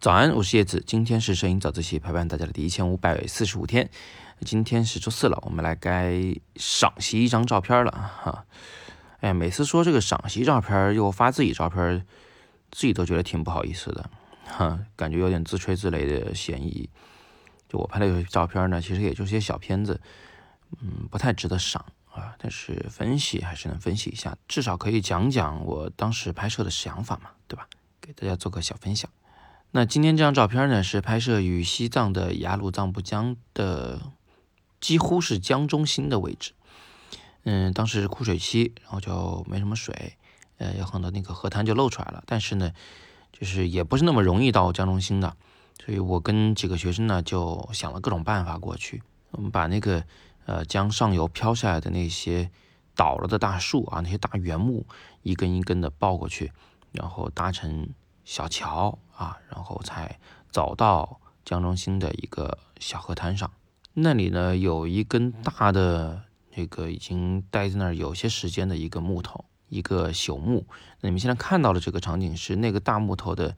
早安，我是叶子，今天是摄影早自习陪伴大家的第一千五百四十五天，今天是周四了，我们来该赏析一张照片了哈。哎，每次说这个赏析照片又发自己照片，自己都觉得挺不好意思的哈，感觉有点自吹自擂的嫌疑。就我拍的有些照片呢，其实也就是些小片子，嗯，不太值得赏啊。但是分析还是能分析一下，至少可以讲讲我当时拍摄的想法嘛，对吧？给大家做个小分享。那今天这张照片呢，是拍摄于西藏的雅鲁藏布江的，几乎是江中心的位置。嗯，当时是枯水期，然后就没什么水，呃，有很多那个河滩就露出来了。但是呢，就是也不是那么容易到江中心的，所以我跟几个学生呢就想了各种办法过去。我们把那个呃将上游飘下来的那些倒了的大树啊，那些大原木一根一根的抱过去，然后搭成。小桥啊，然后才走到江中心的一个小河滩上。那里呢，有一根大的这个已经待在那儿有些时间的一个木头，一个朽木。那你们现在看到的这个场景是那个大木头的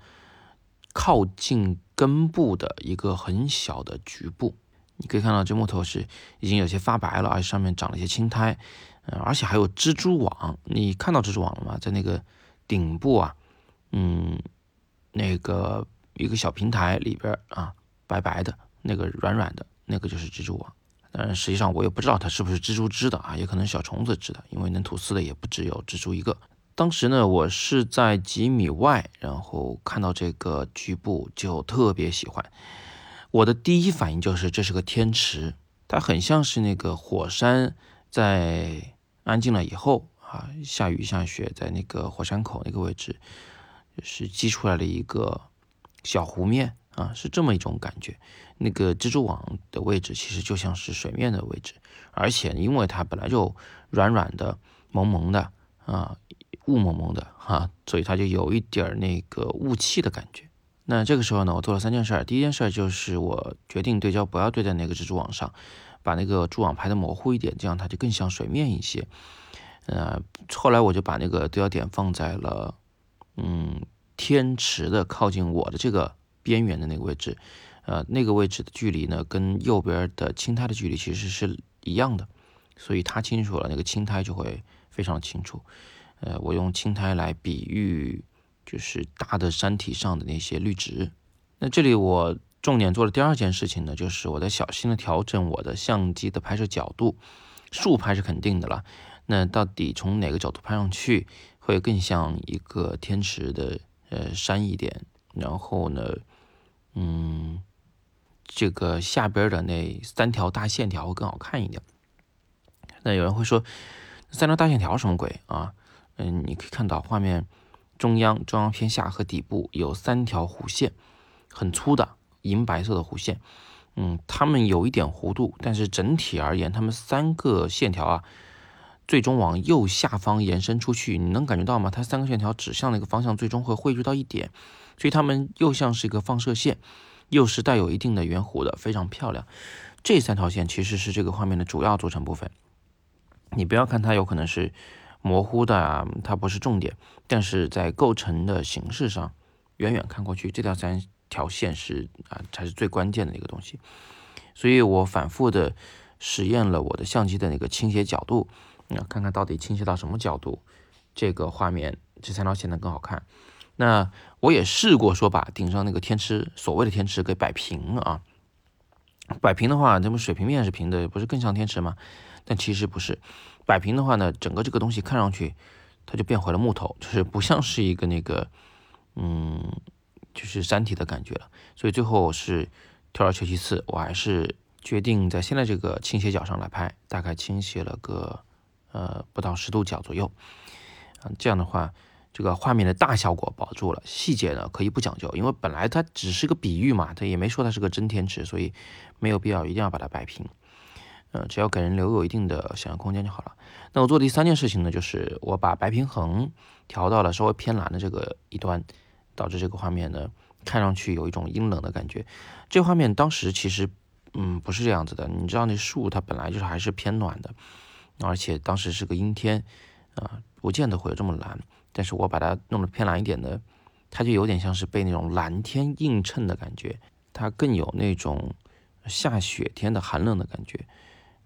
靠近根部的一个很小的局部。你可以看到这木头是已经有些发白了，而且上面长了一些青苔，嗯，而且还有蜘蛛网。你看到蜘蛛网了吗？在那个顶部啊，嗯。那个一个小平台里边啊，白白的那个软软的那个就是蜘蛛网，但实际上我也不知道它是不是蜘蛛织的啊，也可能小虫子织的，因为能吐丝的也不只有蜘蛛一个。当时呢，我是在几米外，然后看到这个局部就特别喜欢。我的第一反应就是这是个天池，它很像是那个火山在安静了以后啊，下雨下雪，在那个火山口那个位置。是积出来的一个小湖面啊，是这么一种感觉。那个蜘蛛网的位置其实就像是水面的位置，而且因为它本来就软软的、蒙蒙的啊，雾蒙蒙的哈，所以它就有一点那个雾气的感觉。那这个时候呢，我做了三件事。第一件事就是我决定对焦不要对在那个蜘蛛网上，把那个蛛网拍的模糊一点，这样它就更像水面一些。呃，后来我就把那个对焦点放在了。嗯，天池的靠近我的这个边缘的那个位置，呃，那个位置的距离呢，跟右边的青苔的距离其实是一样的，所以它清楚了，那个青苔就会非常清楚。呃，我用青苔来比喻，就是大的山体上的那些绿植。那这里我重点做的第二件事情呢，就是我在小心的调整我的相机的拍摄角度。竖拍是肯定的了，那到底从哪个角度拍上去？会更像一个天池的呃山一点，然后呢，嗯，这个下边的那三条大线条会更好看一点。那有人会说，三条大线条什么鬼啊？嗯，你可以看到画面中央、中央偏下和底部有三条弧线，很粗的银白色的弧线。嗯，它们有一点弧度，但是整体而言，它们三个线条啊。最终往右下方延伸出去，你能感觉到吗？它三个线条指向的一个方向，最终会汇聚到一点，所以它们又像是一个放射线，又是带有一定的圆弧的，非常漂亮。这三条线其实是这个画面的主要组成部分。你不要看它有可能是模糊的，它不是重点，但是在构成的形式上，远远看过去，这条三条线是啊才是最关键的一个东西。所以我反复的实验了我的相机的那个倾斜角度。啊看看到底倾斜到什么角度，这个画面这三条线能更好看。那我也试过说把顶上那个天池，所谓的天池给摆平啊。摆平的话，这不水平面是平的，不是更像天池吗？但其实不是。摆平的话呢，整个这个东西看上去它就变回了木头，就是不像是一个那个嗯，就是山体的感觉了。所以最后是退而求其次，我还是决定在现在这个倾斜角上来拍，大概倾斜了个。呃，不到十度角左右，啊，这样的话，这个画面的大效果保住了，细节呢可以不讲究，因为本来它只是个比喻嘛，它也没说它是个真天池，所以没有必要一定要把它摆平，呃，只要给人留有一定的想象空间就好了。那我做第三件事情呢，就是我把白平衡调到了稍微偏蓝的这个一端，导致这个画面呢看上去有一种阴冷的感觉。这画面当时其实，嗯，不是这样子的，你知道那树它本来就是还是偏暖的。而且当时是个阴天，啊，不见得会有这么蓝。但是我把它弄得偏蓝一点呢，它就有点像是被那种蓝天映衬的感觉，它更有那种下雪天的寒冷的感觉，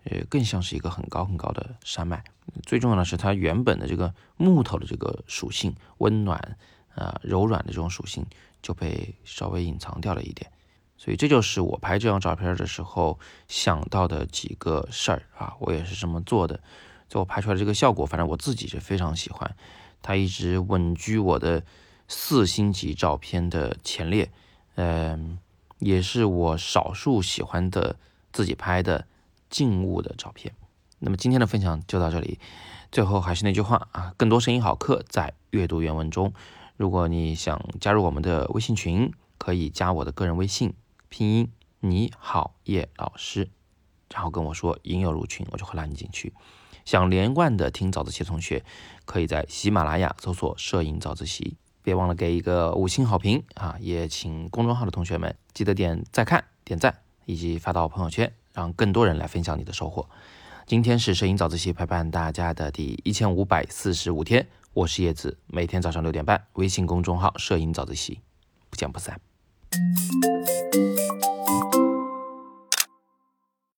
呃，更像是一个很高很高的山脉。最重要的是，它原本的这个木头的这个属性，温暖啊柔软的这种属性就被稍微隐藏掉了一点。所以这就是我拍这张照片的时候想到的几个事儿啊，我也是这么做的。最后拍出来这个效果，反正我自己是非常喜欢，它一直稳居我的四星级照片的前列，嗯，也是我少数喜欢的自己拍的静物的照片。那么今天的分享就到这里，最后还是那句话啊，更多声音好课在阅读原文中。如果你想加入我们的微信群，可以加我的个人微信。拼音你好叶老师，然后跟我说应有入群，我就会拉你进去。想连贯的听早自习的同学，可以在喜马拉雅搜索“摄影早自习”，别忘了给一个五星好评啊！也请公众号的同学们记得点再看、点赞，以及发到朋友圈，让更多人来分享你的收获。今天是摄影早自习陪伴大家的第一千五百四十五天，我是叶子，每天早上六点半，微信公众号“摄影早自习”，不见不散。